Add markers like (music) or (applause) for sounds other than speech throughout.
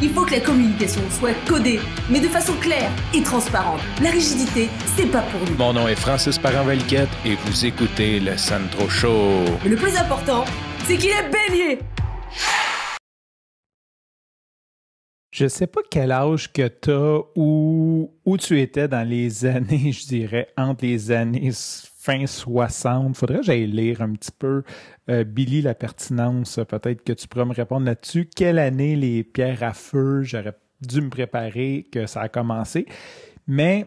il code. Faut que la communication soit codée, mais de façon claire et transparente. La rigidité, c'est pas pour nous. Mon nom est Francis parent et vous écoutez le Sandro Show. Mais le plus important, c'est qu'il est bélier. Je sais pas quel âge que tu as ou où tu étais dans les années, je dirais, entre les années fin 60. Faudrait que j'aille lire un petit peu euh, Billy la pertinence. Peut-être que tu pourras me répondre là-dessus. Quelle année les pierres à feu? J'aurais dû me préparer que ça a commencé. Mais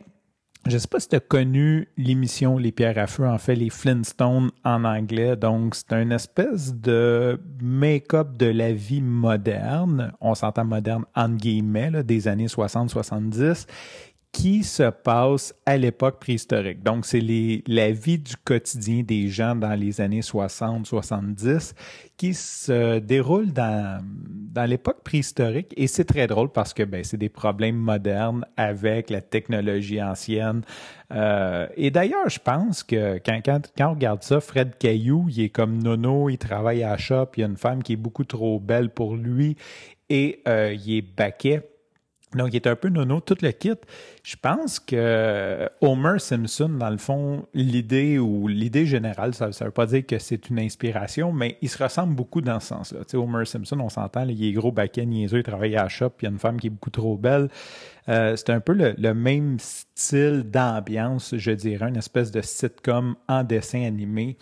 je ne sais pas si tu as connu l'émission Les Pierres à Feu, en fait, les Flintstones en anglais. Donc, c'est une espèce de make-up de la vie moderne. On s'entend moderne en guillemets, des années 60-70 qui se passe à l'époque préhistorique. Donc, c'est la vie du quotidien des gens dans les années 60-70 qui se déroule dans, l'époque préhistorique. Et c'est très drôle parce que ben, c'est des problèmes modernes avec la technologie ancienne. Euh, et d'ailleurs, je pense que quand, on regarde ça, Fred Caillou, il est comme Nono, il travaille à la shop, il y a une femme qui est beaucoup trop belle pour lui et euh, il est baquet donc, il est un peu nono, tout le kit. Je pense que Homer Simpson, dans le fond, l'idée ou l'idée générale, ça ne veut pas dire que c'est une inspiration, mais il se ressemble beaucoup dans ce sens-là. Tu sais, Homer Simpson, on s'entend, il est gros baquet, niaiseux, il travaille à la shop, puis il y a une femme qui est beaucoup trop belle. Euh, c'est un peu le même style d'ambiance, je dirais, une espèce de sitcom en dessin animé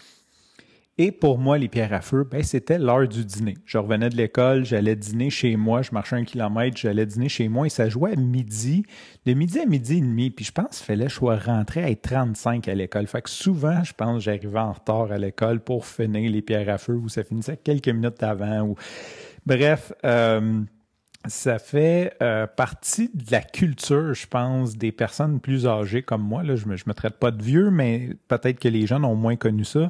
et pour moi, les pierres à feu, ben, c'était l'heure du dîner. Je revenais de l'école, j'allais dîner chez moi, je marchais un kilomètre, j'allais dîner chez moi et ça jouait à midi, de midi à midi et demi. Puis je pense qu'il fallait que je sois rentré à être 35 à l'école. Fait que souvent, je pense j'arrivais en retard à l'école pour finir les pierres à feu ou ça finissait quelques minutes avant. Ou... Bref, euh, ça fait euh, partie de la culture, je pense, des personnes plus âgées comme moi. Là, je me, je me traite pas de vieux, mais peut-être que les jeunes ont moins connu ça.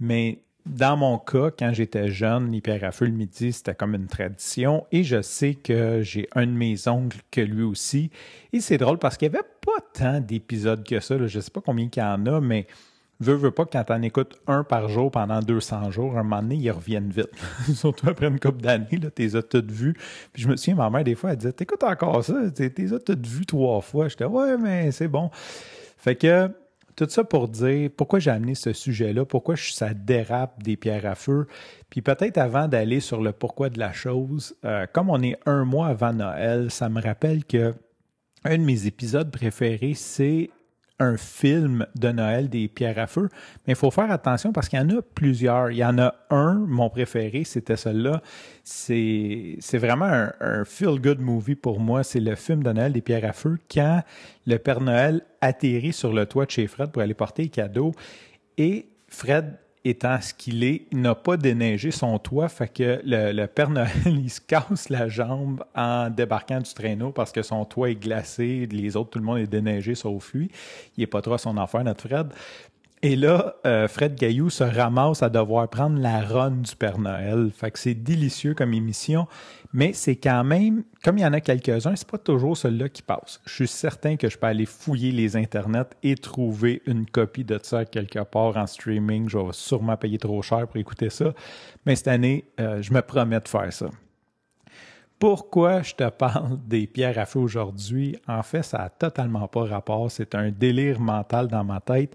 Mais dans mon cas, quand j'étais jeune, l'hyper à le midi, c'était comme une tradition. Et je sais que j'ai un de mes oncles que lui aussi. Et c'est drôle parce qu'il n'y avait pas tant d'épisodes que ça. Je ne sais pas combien il y en a, mais veux, veux pas, quand en écoutes un par jour pendant 200 jours, à un moment donné, ils reviennent vite. (laughs) Surtout après une couple d'années, tu les as toutes vues. Puis je me souviens, ma mère, des fois, elle disait T'écoutes encore ça Tu les as toutes vues trois fois. J'étais Ouais, mais c'est bon. Fait que tout ça pour dire pourquoi j'ai amené ce sujet-là, pourquoi ça dérape des pierres à feu. Puis peut-être avant d'aller sur le pourquoi de la chose, euh, comme on est un mois avant Noël, ça me rappelle que un de mes épisodes préférés, c'est un film de Noël des pierres à feu, mais il faut faire attention parce qu'il y en a plusieurs. Il y en a un, mon préféré, c'était celui-là. C'est, vraiment un, feel-good movie pour moi. C'est le film de Noël des pierres à feu quand le Père Noël atterrit sur le toit de chez Fred pour aller porter les cadeaux et Fred étant ce qu'il est, il n'a pas déneigé son toit, fait que le, Père Noël, il se casse la jambe en débarquant du traîneau parce que son toit est glacé, les autres, tout le monde est déneigé sauf lui. Il n'est pas trop à son affaire, notre Fred. Et là, euh, Fred Gaillou se ramasse à devoir prendre la run du Père Noël. Fait que c'est délicieux comme émission, mais c'est quand même, comme il y en a quelques-uns, c'est pas toujours celui-là qui passe. Je suis certain que je peux aller fouiller les internets et trouver une copie de ça quelque part en streaming. Je vais sûrement payer trop cher pour écouter ça. Mais cette année, euh, je me promets de faire ça. Pourquoi je te parle des pierres à feu aujourd'hui? En fait, ça n'a totalement pas rapport. C'est un délire mental dans ma tête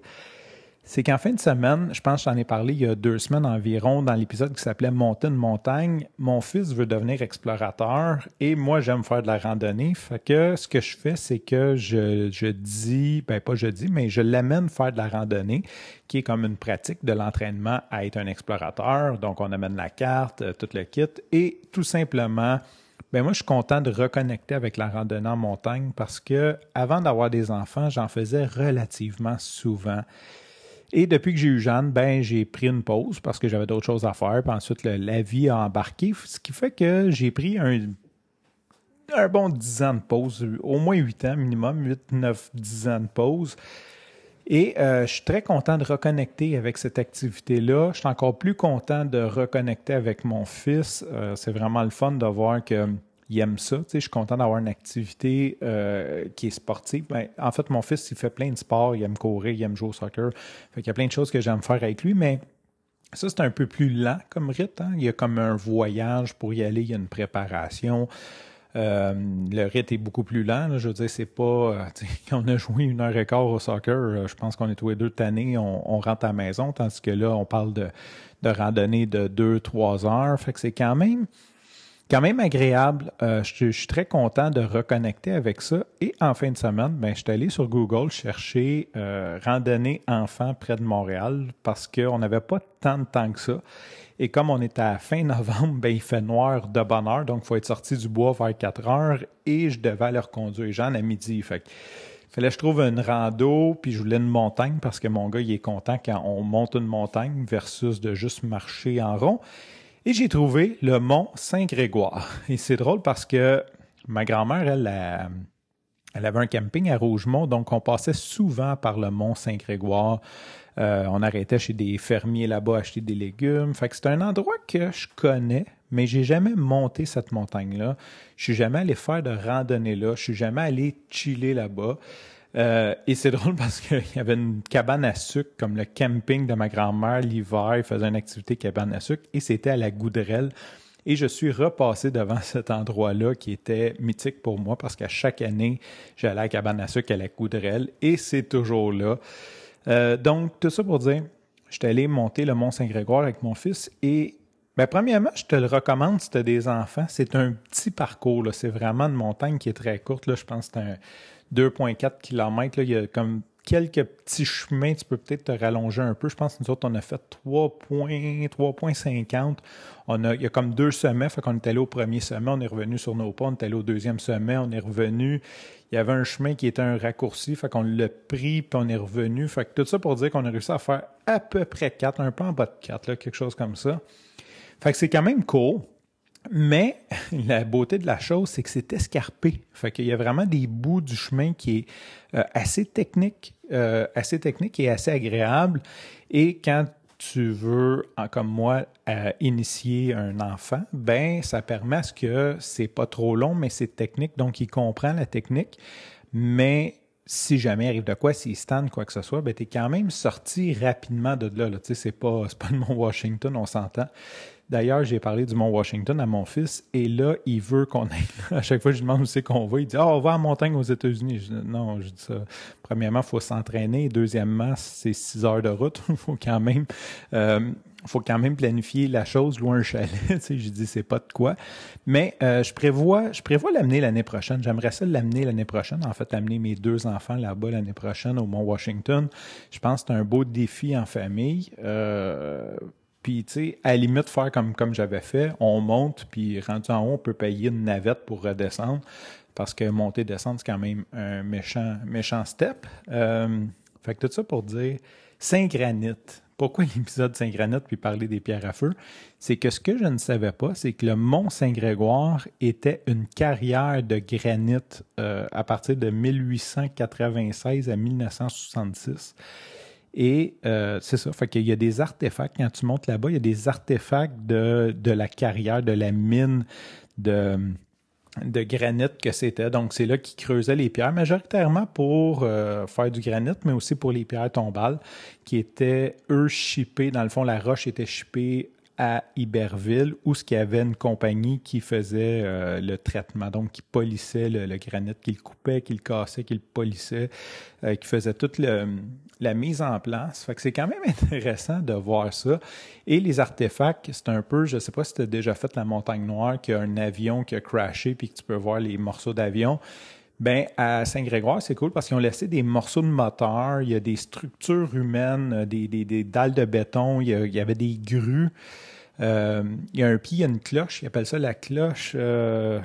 c'est qu'en fin de semaine, je pense que j'en ai parlé il y a deux semaines environ dans l'épisode qui s'appelait Monter une montagne. Mon fils veut devenir explorateur et moi, j'aime faire de la randonnée. Fait que ce que je fais, c'est que je, je dis, ben pas je dis, mais je l'amène faire de la randonnée, qui est comme une pratique de l'entraînement à être un explorateur. Donc, on amène la carte, euh, tout le kit et tout simplement, ben moi, je suis content de reconnecter avec la randonnée en montagne parce que avant d'avoir des enfants, j'en faisais relativement souvent. Et depuis que j'ai eu Jeanne, ben, j'ai pris une pause parce que j'avais d'autres choses à faire. Puis ensuite, la vie a embarqué, ce qui fait que j'ai pris un, bon 10 ans de pause, au moins 8 ans minimum, 8, 9, 10 ans de pause. Et euh, je suis très content de reconnecter avec cette activité-là. Je suis encore plus content de reconnecter avec mon fils. Euh, c'est vraiment le fun de voir que il aime ça. Tu sais, je suis content d'avoir une activité euh, qui est sportive. Ben, en fait, mon fils, il fait plein de sports. Il aime courir, il aime jouer au soccer. Fait qu'il y a plein de choses que j'aime faire avec lui, mais Ça, c'est un peu plus lent comme rite. Hein. Il y a comme un voyage pour y aller, il y a une préparation. Euh, le rythme est beaucoup plus lent. Je veux dire, c'est pas. Euh, (laughs) on a joué une heure et quart au soccer, je pense qu'on est tous les deux tannés, on, on, rentre à la maison, tandis que là, on parle de, de randonnée de deux, trois heures. Fait que c'est quand même quand même agréable. je, suis très content de reconnecter avec ça. Et en fin de semaine, ben, je suis allé sur Google chercher randonnée enfant près de Montréal parce qu'on n'avait pas tant de temps que ça. Et comme on est à fin (laughs) novembre, ben, il fait noir de bonne heure, donc il faut être sorti du bois vers 4 heures et je devais aller reconduire Jeanne à midi. Fait fallait que je trouve une rando, puis je voulais une montagne parce que mon gars, il est content quand on monte une montagne versus de juste marcher en rond. Et j'ai trouvé le mont Saint-Grégoire. (laughs) Et c'est drôle parce que ma grand-mère, elle, avait un camping à Rougemont, donc on passait souvent par le mont Saint-Grégoire. Euh, on arrêtait chez des fermiers là-bas acheter des légumes. Fait que c'est un endroit que je connais, mais j'ai jamais monté cette montagne-là. Je suis jamais allé faire de randonnée là. Je suis jamais allé chiller là-bas. Euh, et c'est drôle parce qu'il (laughs) y avait une cabane à sucre, comme le camping de ma grand-mère l'hiver. Il faisait une activité cabane à sucre et c'était à la Goudrelle. Et je suis repassé devant (laughs) cet endroit-là qui était mythique pour moi parce qu'à chaque année, j'allais à la cabane à sucre à la Goudrelle et c'est toujours là. Euh, donc, tout ça pour dire, je suis allé monter le Mont Saint-Grégoire avec mon fils et ben, premièrement, je te le recommande si tu des enfants. C'est un petit parcours. C'est vraiment une montagne qui est très courte. Là. Je pense que c'est un 2,4 km. Là. Il y a comme quelques petits chemins. Tu peux peut-être te rallonger un peu. Je pense que nous autres, on a fait 3,50. On a, il y a comme deux sommets. Fait qu'on est allé au premier sommet, on est revenu sur nos pas. On est allé au deuxième sommet, on est revenu il y avait un chemin qui était un raccourci, fait qu'on l'a pris, puis on est revenu. Fait que tout ça pour dire qu'on a réussi à faire à peu près 4, un peu en bas de 4, là, quelque chose comme ça. Fait que c'est quand même cool. Mais (laughs) la beauté de la chose, c'est que c'est escarpé. Fait qu'il y a vraiment des bouts du chemin qui est euh, assez technique, euh, assez technique et assez agréable. Et quand tu veux, comme moi, euh, initier un enfant, ben ça permet à ce que c'est pas trop long, mais c'est technique, donc il comprend la technique. Mais si jamais il arrive de quoi, s'il stand quoi que ce soit, ben tu es quand même sorti rapidement de là. là. Tu sais, c'est pas, (laughs) pas le Mont Washington, on s'entend. D'ailleurs, j'ai parlé du Mont Washington à mon fils et là, il veut qu'on aille. À chaque fois je lui demande où c'est qu'on va, il dit Ah, on va en montagne aux États-Unis. non, je dis ça. Premièrement, il faut s'entraîner. Deuxièmement, c'est six heures de route. Il (laughs) faut quand même. Euh, faut quand même planifier la chose, louer un chalet. (laughs) je dis c'est pas de quoi. Mais euh, je prévois, je prévois l'amener l'année prochaine. J'aimerais ça l'amener l'année prochaine. En fait, amener mes deux enfants là-bas l'année prochaine au Mont Washington. Je pense que c'est un beau défi en famille. Euh, puis, tu sais, à la limite, faire comme, comme j'avais fait, on monte, puis rendu en haut, on peut payer une navette pour redescendre, parce que monter, descendre, c'est quand même un méchant, méchant step. Euh, fait que tout ça pour dire, Saint-Granit. Pourquoi (laughs) l'épisode Saint-Granit puis parler des pierres à feu? C'est que ce que je ne savais pas, c'est que le mont Saint-Grégoire était une carrière de granit euh, à partir de 1896 à 1966. Et euh, c'est ça, fait qu'il y a des artefacts, quand tu montes là-bas, il y a des artefacts de, de la carrière, de la mine de, de granit que c'était. Donc, c'est là qu'ils creusaient les pierres, majoritairement pour euh, faire du granit, mais aussi pour les pierres tombales, qui étaient, eux, chippées. Dans le fond, la roche était chippée à Iberville où ce qu'il y avait une compagnie qui faisait euh, le traitement, donc qui polissait le, granit, qui le coupait, qui le cassait, qui le polissait, euh, qui faisait toute la mise en place. Fait c'est quand même (laughs) intéressant de voir ça. Et les artefacts, c'est un peu, je sais pas si tu as déjà fait la montagne noire, qu'il y a un avion qui a crashé puis que tu peux voir les morceaux d'avion. Ben, à Saint-Grégoire, c'est cool parce qu'ils ont laissé des morceaux de moteur, il y a des structures humaines, euh, des, des, des dalles de béton, il y, avait des grues. Euh, il y a un pied, il y a une cloche, ils appellent ça la cloche euh,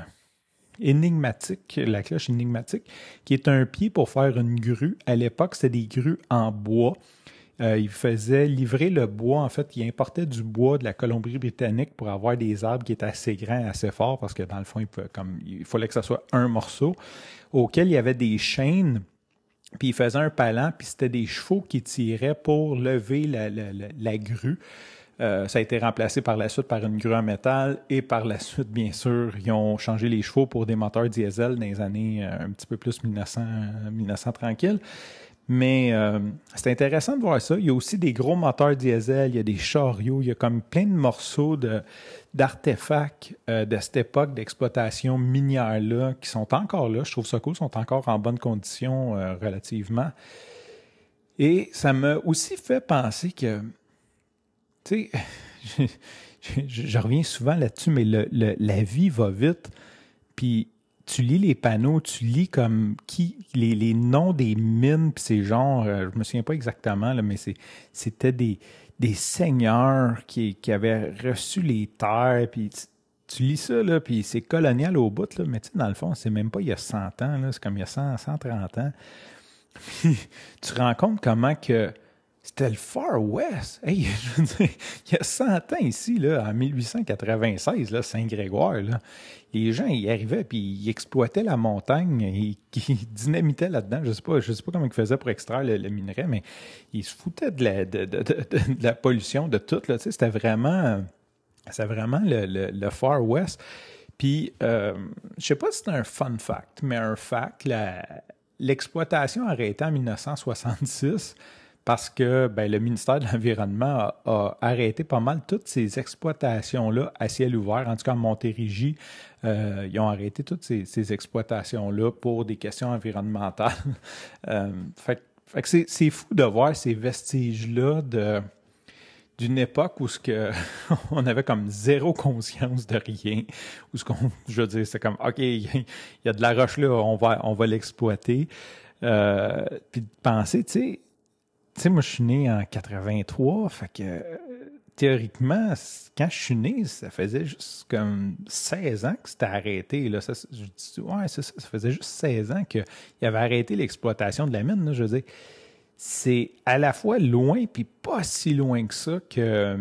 énigmatique, la cloche énigmatique, qui est un pied pour faire une grue. À l'époque, c'était des grues en bois. Euh, il faisait livrer le bois. En fait, il importait du bois de la Colombie-Britannique pour avoir des arbres qui étaient assez grands, assez forts, parce que dans le fond, il, comme, il fallait que ce soit un morceau, auquel il y avait des chaînes. Puis il faisait un palan, puis c'était des chevaux qui tiraient pour lever la, grue. Euh, ça a été remplacé par la suite par une grue en métal et par la suite, bien sûr, ils ont changé les chevaux pour des moteurs diesel dans les années euh, un petit peu plus 1900, 1900 tranquille. Mais euh, c'est intéressant de voir ça. Il y a aussi des gros moteurs diesel, il y a des chariots, il y a comme plein de morceaux d'artefacts euh, de cette époque d'exploitation minière-là qui sont encore là. Je trouve ça cool, sont encore en bonne condition euh, relativement. Et ça m'a aussi fait penser que, tu sais, (laughs) je, reviens souvent là-dessus, mais la vie va vite. Puis tu lis les panneaux, tu lis comme qui les, noms des mines, puis ces genres, euh, je me souviens pas exactement, là, mais c'était des, des seigneurs qui, avaient reçu les terres, puis tu, lis ça, là, puis c'est colonial au bout, mais tu sais, dans le fond, c'est même pas il y a 100 ans, c'est comme il y a 100, 130 ans. (laughs) tu rends compte comment que c'était le Far West. Hey, (laughs) il y a 100 ans ici, là, en 1896, Saint-Grégoire, les gens y arrivaient puis ils exploitaient la montagne et (laughs) ils dynamitaient là-dedans. Je ne sais, sais pas comment ils faisaient pour extraire le, minerai, mais ils se foutaient de la, pollution, de tout. Là, c'était vraiment, vraiment le, le, Far West. Puis, euh, je sais pas si c'est un fun fact, mais un fact, l'exploitation a arrêté en 1966 parce que ben, le ministère de l'Environnement a, arrêté pas mal toutes ces exploitations-là à ciel ouvert. En tout cas, en Montérégie, euh, ils ont arrêté toutes ces, exploitations-là pour des questions environnementales. (laughs) euh, fait, fait c'est fou de voir ces vestiges-là de d'une époque où ce que (laughs) on avait comme zéro conscience de rien, où ce qu'on, je veux dire, c'est comme ok, il y, a de la roche là, on va on va l'exploiter. Euh, puis de penser, tu sais, sais, moi, je suis né en 83, fait que théoriquement, quand je suis né, ça faisait juste comme 16 ans que c'était arrêté. Là. Ça, je ouais, ça, faisait juste 16 ans qu'il avait arrêté l'exploitation de la mine. je veux c'est à la fois loin, puis pas si loin que ça que,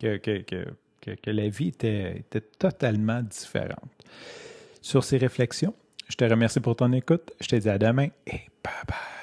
que, que, que la vie était, était totalement différente. Sur ces réflexions, je te remercie pour ton écoute. Je te dis à demain et bye bye.